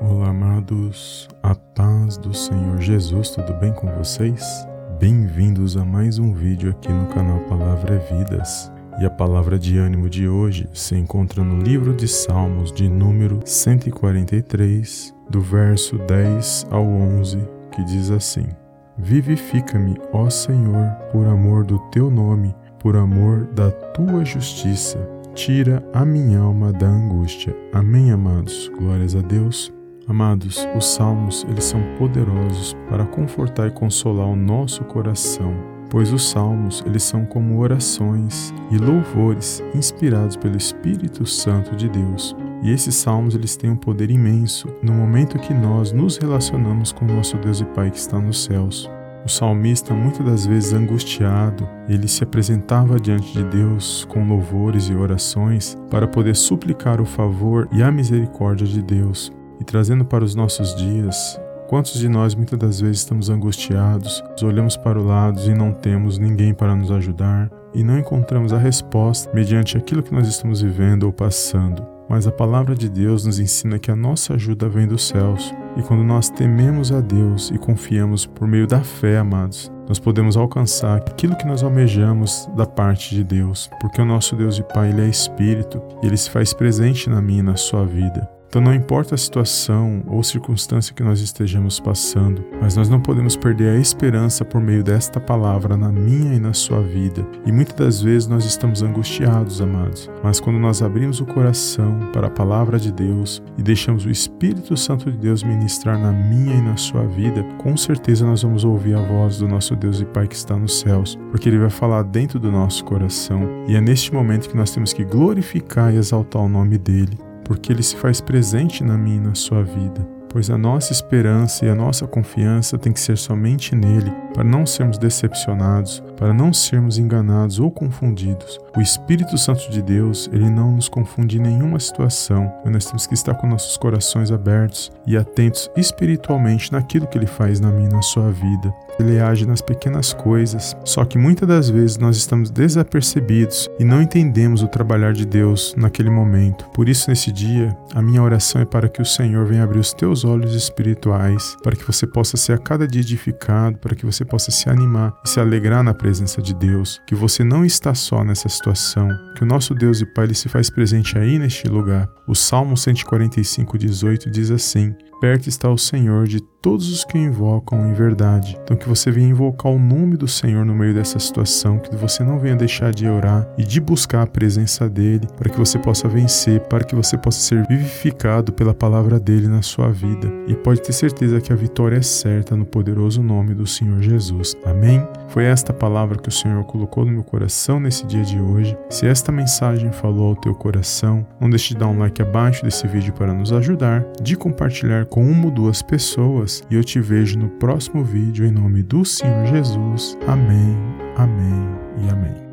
Olá, amados, a paz do Senhor Jesus, tudo bem com vocês? Bem-vindos a mais um vídeo aqui no canal Palavra é Vidas. E a palavra de ânimo de hoje se encontra no livro de Salmos, de número 143, do verso 10 ao 11, que diz assim: Vivifica-me, ó Senhor, por amor do teu nome, por amor da tua justiça tira a minha alma da angústia. Amém, amados. Glórias a Deus. Amados, os salmos, eles são poderosos para confortar e consolar o nosso coração, pois os salmos, eles são como orações e louvores inspirados pelo Espírito Santo de Deus. E esses salmos, eles têm um poder imenso no momento que nós nos relacionamos com o nosso Deus e Pai que está nos céus. O salmista, muitas das vezes angustiado, ele se apresentava diante de Deus com louvores e orações para poder suplicar o favor e a misericórdia de Deus. Trazendo para os nossos dias, quantos de nós muitas das vezes estamos angustiados, olhamos para o lado e não temos ninguém para nos ajudar e não encontramos a resposta mediante aquilo que nós estamos vivendo ou passando. Mas a palavra de Deus nos ensina que a nossa ajuda vem dos céus. E quando nós tememos a Deus e confiamos por meio da fé, amados, nós podemos alcançar aquilo que nós almejamos da parte de Deus, porque o nosso Deus e Pai, ele é espírito e ele se faz presente na minha e na sua vida. Então, não importa a situação ou circunstância que nós estejamos passando, mas nós não podemos perder a esperança por meio desta palavra na minha e na sua vida. E muitas das vezes nós estamos angustiados, amados, mas quando nós abrimos o coração para a palavra de Deus e deixamos o Espírito Santo de Deus ministrar na minha e na sua vida, com certeza nós vamos ouvir a voz do nosso Deus e Pai que está nos céus, porque Ele vai falar dentro do nosso coração. E é neste momento que nós temos que glorificar e exaltar o nome dele porque ele se faz presente na minha e na sua vida. Pois a nossa esperança e a nossa confiança tem que ser somente nele, para não sermos decepcionados, para não sermos enganados ou confundidos. O Espírito Santo de Deus, ele não nos confunde em nenhuma situação, mas nós temos que estar com nossos corações abertos e atentos espiritualmente naquilo que ele faz na minha e na sua vida. Ele age nas pequenas coisas, só que muitas das vezes nós estamos desapercebidos e não entendemos o trabalhar de Deus naquele momento. Por isso, nesse dia, a minha oração é para que o Senhor venha abrir os teus olhos espirituais, para que você possa ser a cada dia edificado, para que você possa se animar e se alegrar na presença de Deus, que você não está só nessa situação, que o nosso Deus e Pai ele se faz presente aí neste lugar. O Salmo 145, 18 diz assim: Perto está o Senhor de todos os que o invocam em verdade. Então que você venha invocar o nome do Senhor no meio dessa situação, que você não venha deixar de orar e de buscar a presença dele, para que você possa vencer, para que você possa ser vivificado pela palavra dele na sua vida. E pode ter certeza que a vitória é certa no poderoso nome do Senhor Jesus. Amém? Foi esta palavra que o Senhor colocou no meu coração nesse dia de hoje. Se esta mensagem falou ao teu coração, não deixe de dar um like abaixo desse vídeo para nos ajudar, de compartilhar com uma ou duas pessoas e eu te vejo no próximo vídeo em nome do Senhor Jesus. Amém, amém e amém.